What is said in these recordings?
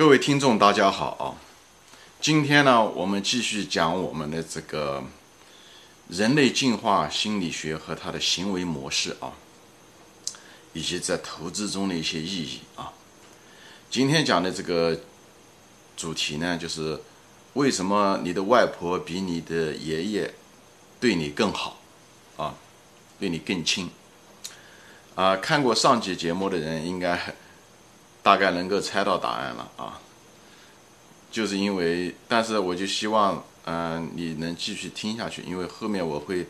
各位听众，大家好啊！今天呢，我们继续讲我们的这个人类进化心理学和它的行为模式啊，以及在投资中的一些意义啊。今天讲的这个主题呢，就是为什么你的外婆比你的爷爷对你更好啊，对你更亲啊？看过上集节目的人应该。大概能够猜到答案了啊，就是因为，但是我就希望，嗯，你能继续听下去，因为后面我会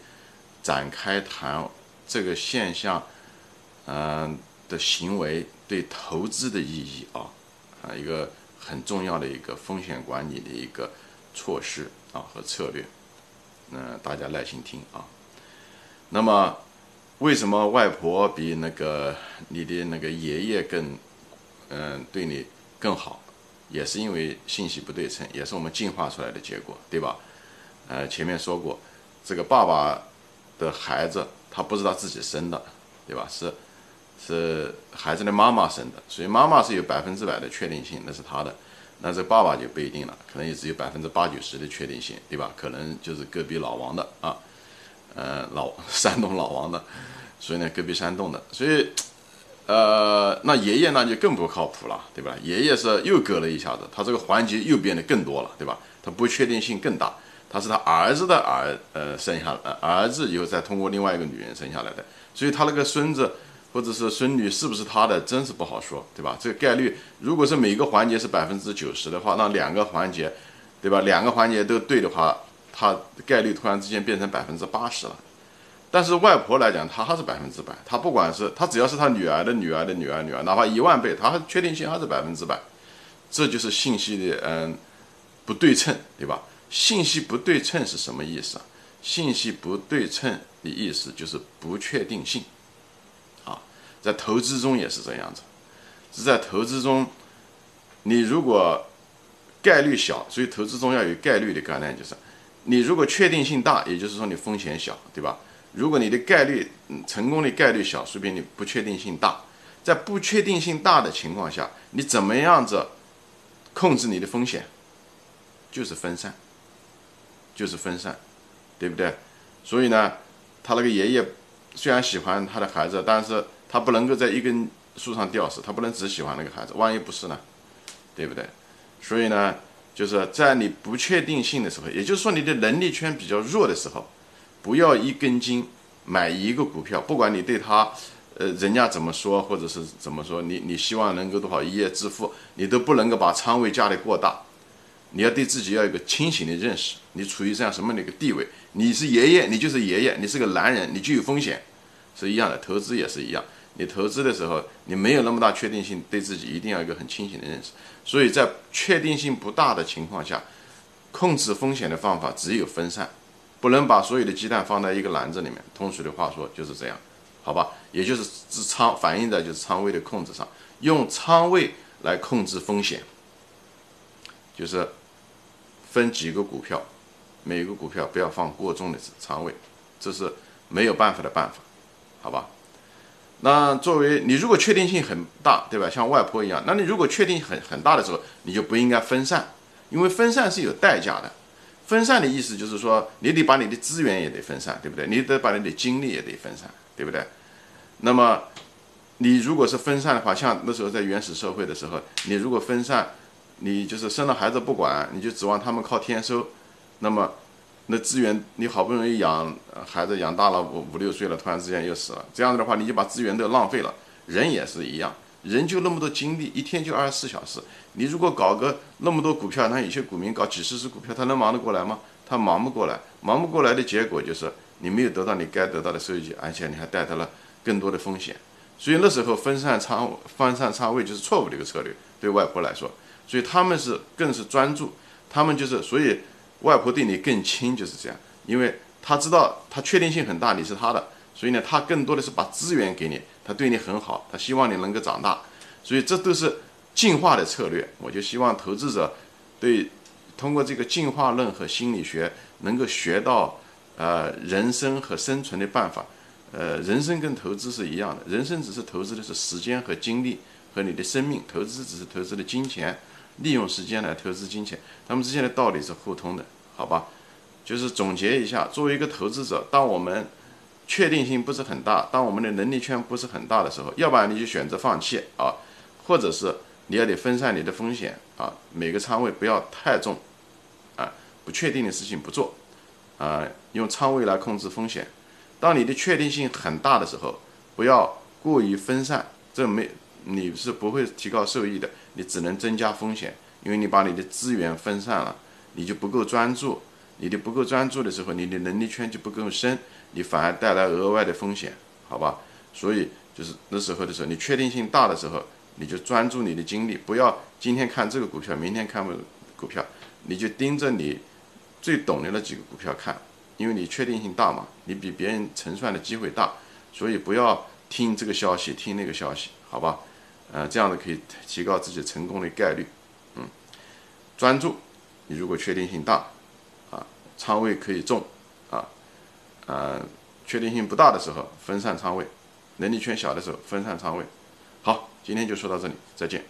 展开谈这个现象，嗯的行为对投资的意义啊，啊，一个很重要的一个风险管理的一个措施啊和策略，嗯，大家耐心听啊。那么，为什么外婆比那个你的那个爷爷更？嗯，对你更好，也是因为信息不对称，也是我们进化出来的结果，对吧？呃，前面说过，这个爸爸的孩子他不知道自己生的，对吧？是是孩子的妈妈生的，所以妈妈是有百分之百的确定性，那是他的，那这爸爸就不一定了，可能也只有百分之八九十的确定性，对吧？可能就是隔壁老王的啊，呃，老 山东老王的，所以呢，隔壁山东的，所以。呃，那爷爷那就更不靠谱了，对吧？爷爷是又割了一下子，他这个环节又变得更多了，对吧？他不确定性更大，他是他儿子的儿，呃，生下来儿子以后再通过另外一个女人生下来的，所以他那个孙子或者是孙女是不是他的，真是不好说，对吧？这个概率如果是每个环节是百分之九十的话，那两个环节，对吧？两个环节都对的话，他概率突然之间变成百分之八十了。但是外婆来讲，她还是百分之百。她不管是她只要是她女儿的女儿的女儿女儿，哪怕一万倍，她确定性还是百分之百。这就是信息的嗯不对称，对吧？信息不对称是什么意思啊？信息不对称的意思就是不确定性。啊，在投资中也是这样子，是在投资中，你如果概率小，所以投资中要有概率的概念，就是你如果确定性大，也就是说你风险小，对吧？如果你的概率成功的概率小，说明你不确定性大。在不确定性大的情况下，你怎么样子控制你的风险？就是分散，就是分散，对不对？所以呢，他那个爷爷虽然喜欢他的孩子，但是他不能够在一根树上吊死，他不能只喜欢那个孩子，万一不是呢？对不对？所以呢，就是在你不确定性的时候，也就是说你的能力圈比较弱的时候。不要一根筋买一个股票，不管你对它，呃，人家怎么说，或者是怎么说，你你希望能够多少一夜致富，你都不能够把仓位加得过大。你要对自己要有个清醒的认识，你处于这样什么的一个地位？你是爷爷，你就是爷爷，你是个男人，你就有风险，是一样的。投资也是一样，你投资的时候，你没有那么大确定性，对自己一定要一个很清醒的认识。所以在确定性不大的情况下，控制风险的方法只有分散。不能把所有的鸡蛋放在一个篮子里面，通俗的话说就是这样，好吧？也就是仓反映在就是仓位的控制上，用仓位来控制风险，就是分几个股票，每个股票不要放过重的仓位，这是没有办法的办法，好吧？那作为你如果确定性很大，对吧？像外婆一样，那你如果确定很很大的时候，你就不应该分散，因为分散是有代价的。分散的意思就是说，你得把你的资源也得分散，对不对？你得把你的精力也得分散，对不对？那么，你如果是分散的话，像那时候在原始社会的时候，你如果分散，你就是生了孩子不管，你就指望他们靠天收，那么，那资源你好不容易养孩子养大了五五六岁了，突然之间又死了，这样子的话，你就把资源都浪费了。人也是一样。人就那么多精力，一天就二十四小时。你如果搞个那么多股票，那有些股民搞几十只股票，他能忙得过来吗？他忙不过来，忙不过来的结果就是你没有得到你该得到的收益，而且你还带来了更多的风险。所以那时候分散仓分散仓位就是错误的一个策略，对外婆来说。所以他们是更是专注，他们就是所以外婆对你更亲就是这样，因为他知道他确定性很大，你是他的。所以呢，他更多的是把资源给你，他对你很好，他希望你能够长大，所以这都是进化的策略。我就希望投资者对通过这个进化论和心理学能够学到呃人生和生存的办法。呃，人生跟投资是一样的，人生只是投资的是时间和精力和你的生命，投资只是投资的金钱利用时间来投资金钱，他们之间的道理是互通的，好吧？就是总结一下，作为一个投资者，当我们确定性不是很大，当我们的能力圈不是很大的时候，要不然你就选择放弃啊，或者是你要得分散你的风险啊，每个仓位不要太重啊，不确定的事情不做啊，用仓位来控制风险。当你的确定性很大的时候，不要过于分散，这没你是不会提高收益的，你只能增加风险，因为你把你的资源分散了，你就不够专注。你的不够专注的时候，你的能力圈就不够深，你反而带来额外的风险，好吧？所以就是那时候的时候，你确定性大的时候，你就专注你的精力，不要今天看这个股票，明天看股票，你就盯着你最懂的那几个股票看，因为你确定性大嘛，你比别人成算的机会大，所以不要听这个消息，听那个消息，好吧？呃，这样子可以提高自己成功的概率，嗯，专注，你如果确定性大。仓位可以重，啊，呃，确定性不大的时候分散仓位，能力圈小的时候分散仓位。好，今天就说到这里，再见。